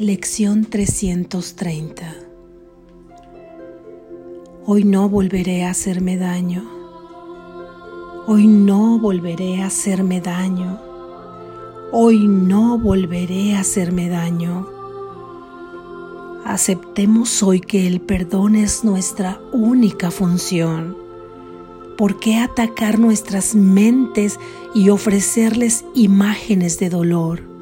Lección 330 Hoy no volveré a hacerme daño. Hoy no volveré a hacerme daño. Hoy no volveré a hacerme daño. Aceptemos hoy que el perdón es nuestra única función. ¿Por qué atacar nuestras mentes y ofrecerles imágenes de dolor?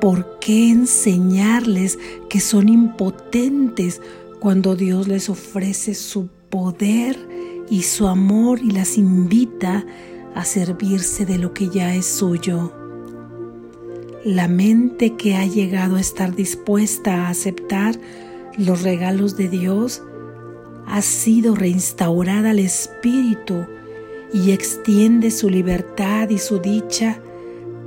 ¿Por qué enseñarles que son impotentes cuando Dios les ofrece su poder y su amor y las invita a servirse de lo que ya es suyo? La mente que ha llegado a estar dispuesta a aceptar los regalos de Dios ha sido reinstaurada al Espíritu y extiende su libertad y su dicha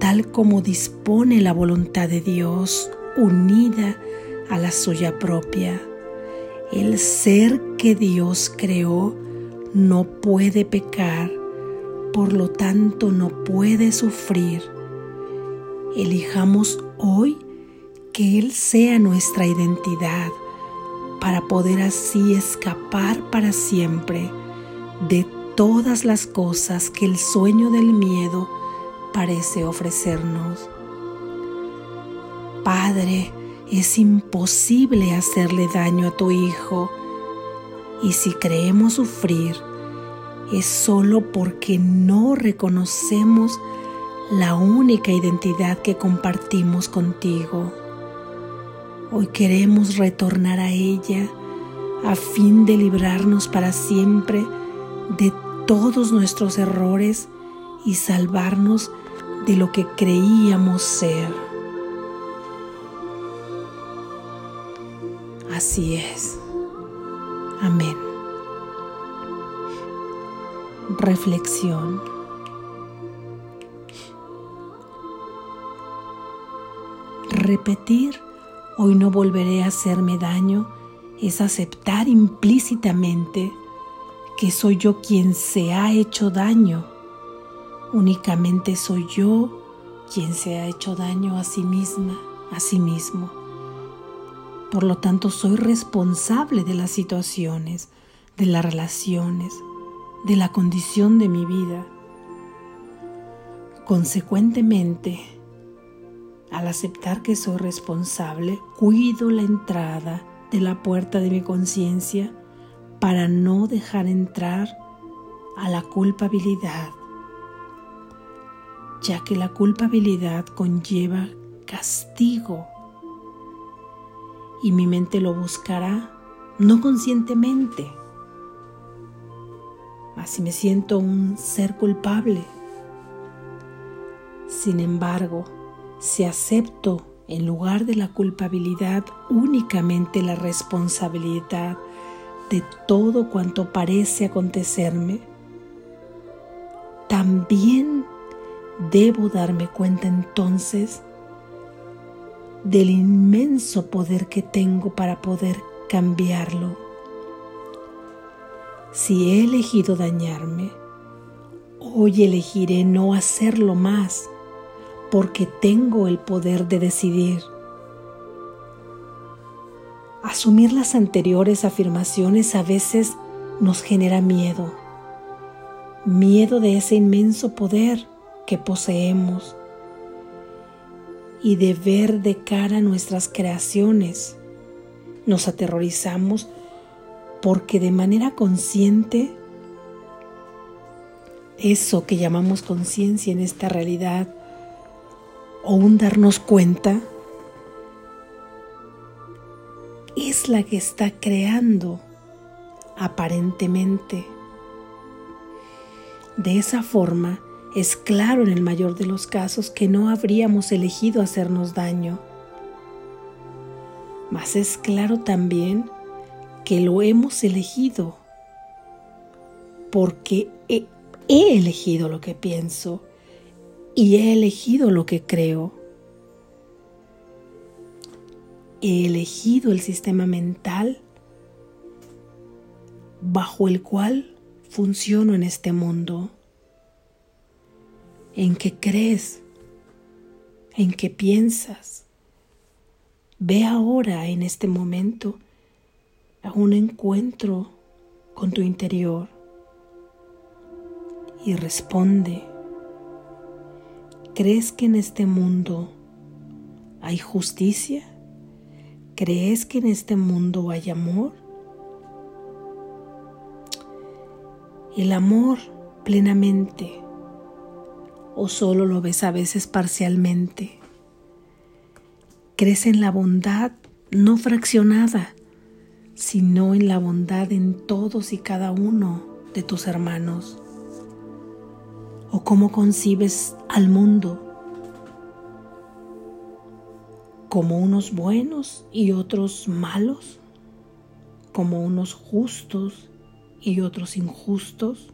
tal como dispone la voluntad de Dios unida a la suya propia. El ser que Dios creó no puede pecar, por lo tanto no puede sufrir. Elijamos hoy que Él sea nuestra identidad para poder así escapar para siempre de todas las cosas que el sueño del miedo parece ofrecernos. Padre, es imposible hacerle daño a tu Hijo y si creemos sufrir es solo porque no reconocemos la única identidad que compartimos contigo. Hoy queremos retornar a ella a fin de librarnos para siempre de todos nuestros errores y salvarnos de lo que creíamos ser. Así es. Amén. Reflexión. Repetir, hoy no volveré a hacerme daño, es aceptar implícitamente que soy yo quien se ha hecho daño Únicamente soy yo quien se ha hecho daño a sí misma, a sí mismo. Por lo tanto, soy responsable de las situaciones, de las relaciones, de la condición de mi vida. Consecuentemente, al aceptar que soy responsable, cuido la entrada de la puerta de mi conciencia para no dejar entrar a la culpabilidad ya que la culpabilidad conlleva castigo y mi mente lo buscará no conscientemente. Así me siento un ser culpable. Sin embargo, si acepto en lugar de la culpabilidad únicamente la responsabilidad de todo cuanto parece acontecerme, también Debo darme cuenta entonces del inmenso poder que tengo para poder cambiarlo. Si he elegido dañarme, hoy elegiré no hacerlo más porque tengo el poder de decidir. Asumir las anteriores afirmaciones a veces nos genera miedo, miedo de ese inmenso poder que poseemos y de ver de cara nuestras creaciones. Nos aterrorizamos porque de manera consciente eso que llamamos conciencia en esta realidad o un darnos cuenta es la que está creando aparentemente. De esa forma, es claro en el mayor de los casos que no habríamos elegido hacernos daño. Mas es claro también que lo hemos elegido porque he, elegido lo que pienso y he elegido lo que creo. He elegido el sistema mental bajo el cual funciono en este mundo en qué crees, en qué piensas, Ve ahora en este momento a un encuentro con tu interior y responde, ¿crees que en este mundo hay justicia? ¿Crees que en este mundo hay amor? El amor plenamente o solo lo ves a veces parcialmente. Crees en la bondad no fraccionada, sino en la bondad en todos y cada uno de tus hermanos. O cómo concibes al mundo como unos buenos y otros malos, como unos justos y otros injustos.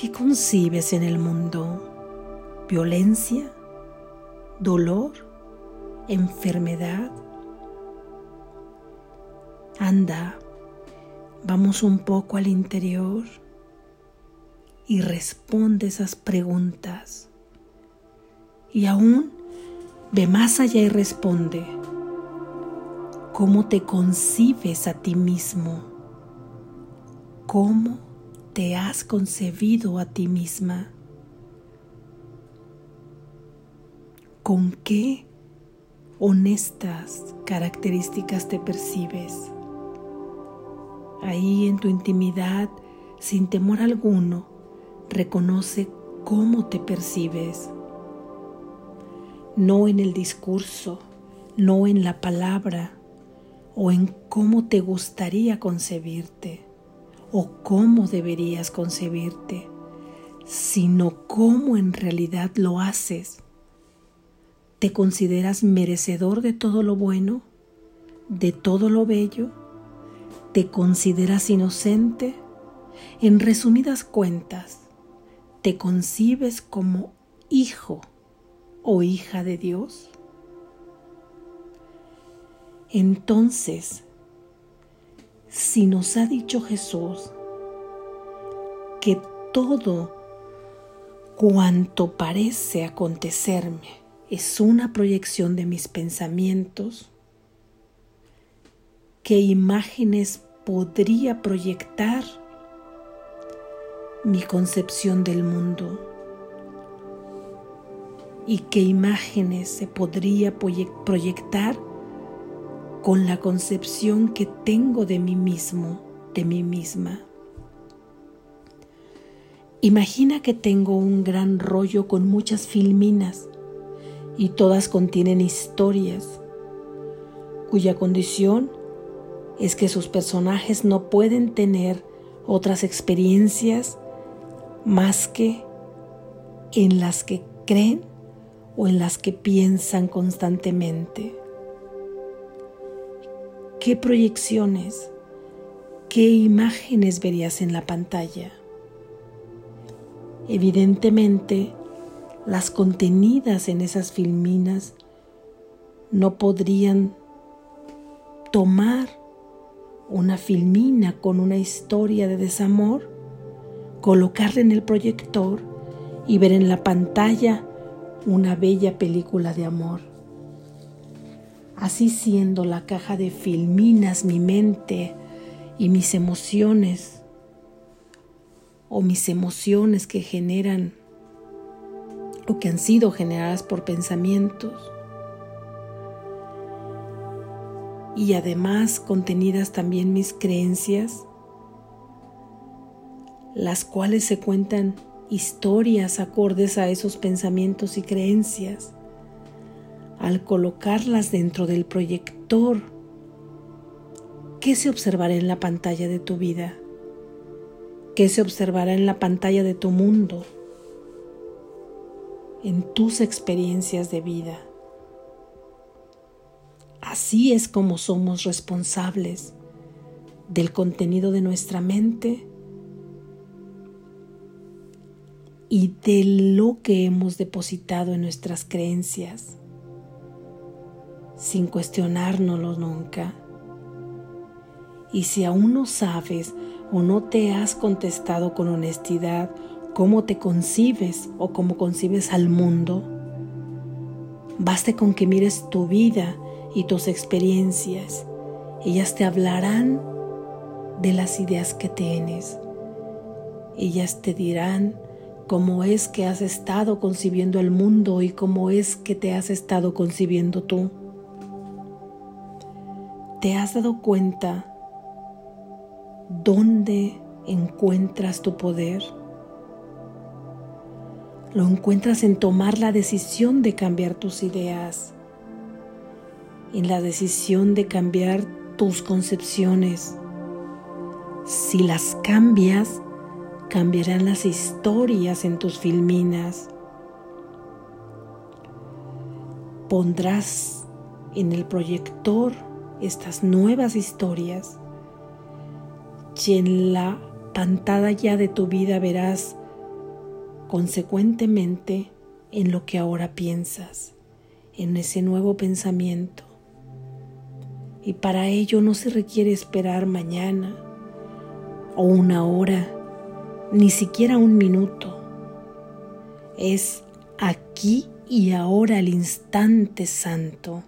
¿Qué concibes en el mundo? ¿Violencia? ¿Dolor? ¿Enfermedad? Anda, vamos un poco al interior y responde esas preguntas. Y aún ve más allá y responde, ¿cómo te concibes a ti mismo? ¿Cómo te has concebido a ti misma? ¿Con qué honestas características te percibes? Ahí en tu intimidad, sin temor alguno, reconoce cómo te percibes. No en el discurso, no en la palabra o en cómo te gustaría concebirte o cómo deberías concebirte, sino cómo en realidad lo haces. ¿Te consideras merecedor de todo lo bueno, de todo lo bello? ¿Te consideras inocente? En resumidas cuentas, ¿te concibes como hijo o hija de Dios? Entonces, si nos ha dicho Jesús que todo cuanto parece acontecerme es una proyección de mis pensamientos, ¿qué imágenes podría proyectar mi concepción del mundo? ¿Y qué imágenes se podría proyectar con la concepción que tengo de mí mismo, de mí misma. Imagina que tengo un gran rollo con muchas filminas y todas contienen historias cuya condición es que sus personajes no pueden tener otras experiencias más que en las que creen o en las que piensan constantemente qué proyecciones, qué imágenes verías en la pantalla. Evidentemente, las contenidas en esas filminas no podrían tomar una filmina con una historia de desamor, colocarla en el proyector y ver en la pantalla una bella película de amor así siendo la caja de filminas mi mente y mis emociones, o mis emociones que generan o que han sido generadas por pensamientos, y además contenidas también mis creencias, las cuales se cuentan historias acordes a esos pensamientos y creencias al colocarlas dentro del proyector, ¿qué se observará en la pantalla de tu vida? ¿Qué se observará en la pantalla de tu mundo? En tus experiencias de vida. Así es como somos responsables del contenido de nuestra mente y de lo que hemos depositado en nuestras creencias sin cuestionárnoslo nunca. Y si aún no sabes o no te has contestado con honestidad cómo te concibes o cómo concibes al mundo, Baste con que mires tu vida y tus experiencias. Ellas te hablarán de las ideas que tienes. Ellas te dirán cómo es que has estado concibiendo el mundo y cómo es que te has estado concibiendo tú. ¿Te has dado cuenta dónde encuentras tu poder? Lo encuentras en tomar la decisión de cambiar tus ideas, en la decisión de cambiar tus concepciones. Si las cambias, cambiarán las historias en tus filminas. Pondrás en el proyector estas nuevas historias y en la pantalla de tu vida verás consecuentemente en lo que ahora piensas, en ese nuevo pensamiento. Y para ello no se requiere esperar mañana o una hora, ni siquiera un minuto. Es aquí y ahora el instante santo.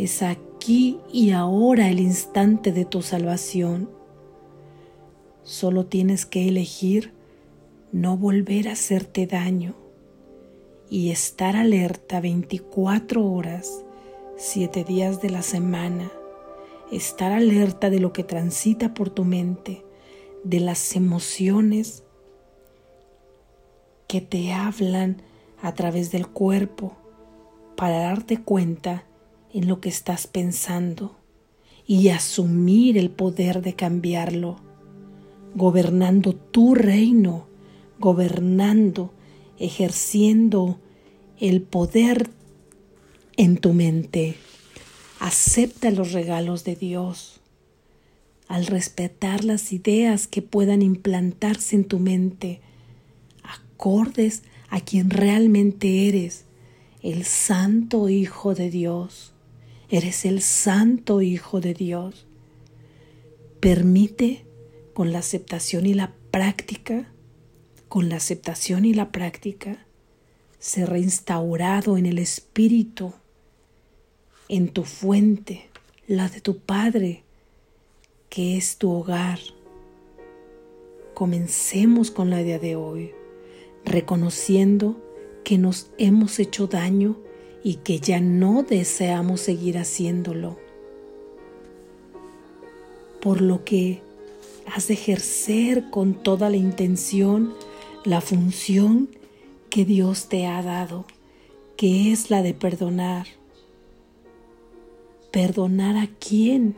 Es aquí y ahora el instante de tu salvación. Solo tienes que elegir no volver a hacerte daño y estar alerta 24 horas, 7 días de la semana, estar alerta de lo que transita por tu mente, de las emociones que te hablan a través del cuerpo para darte cuenta en lo que estás pensando y asumir el poder de cambiarlo, gobernando tu reino gobernando, ejerciendo el poder en tu mente. Acepta los regalos de Dios. Al respetar las ideas que puedan implantarse en tu mente, acordes a quien realmente eres, el Santo Hijo de Dios. Eres el Santo Hijo de Dios. Permite, con la aceptación y la práctica, con la aceptación y la práctica, ser reinstaurado en el espíritu, en tu fuente, la de tu Padre, que es tu hogar. Comencemos con la idea de hoy, reconociendo que nos hemos hecho daño y que ya no deseamos seguir haciéndolo. Por lo que has de ejercer con toda la intención la función que Dios te ha dado, que es la de perdonar. ¿Perdonar a quién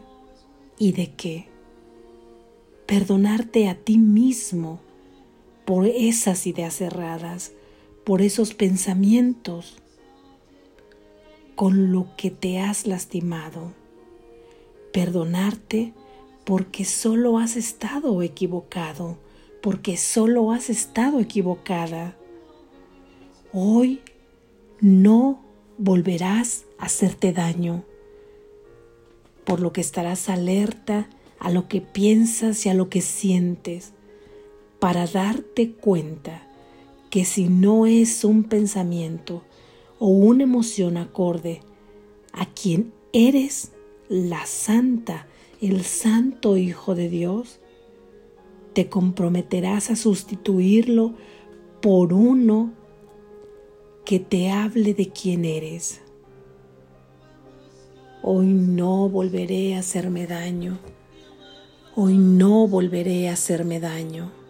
y de qué? Perdonarte a ti mismo por esas ideas cerradas, por esos pensamientos con lo que te has lastimado. Perdonarte porque solo has estado equivocado porque solo has estado equivocada. Hoy no volverás a hacerte daño, por lo que estarás alerta a lo que piensas y a lo que sientes, para darte cuenta que si no es un pensamiento o una emoción acorde a quien eres la santa, el santo Hijo de Dios, te comprometerás a sustituirlo por uno que te hable de quién eres. Hoy no volveré a hacerme daño. Hoy no volveré a hacerme daño.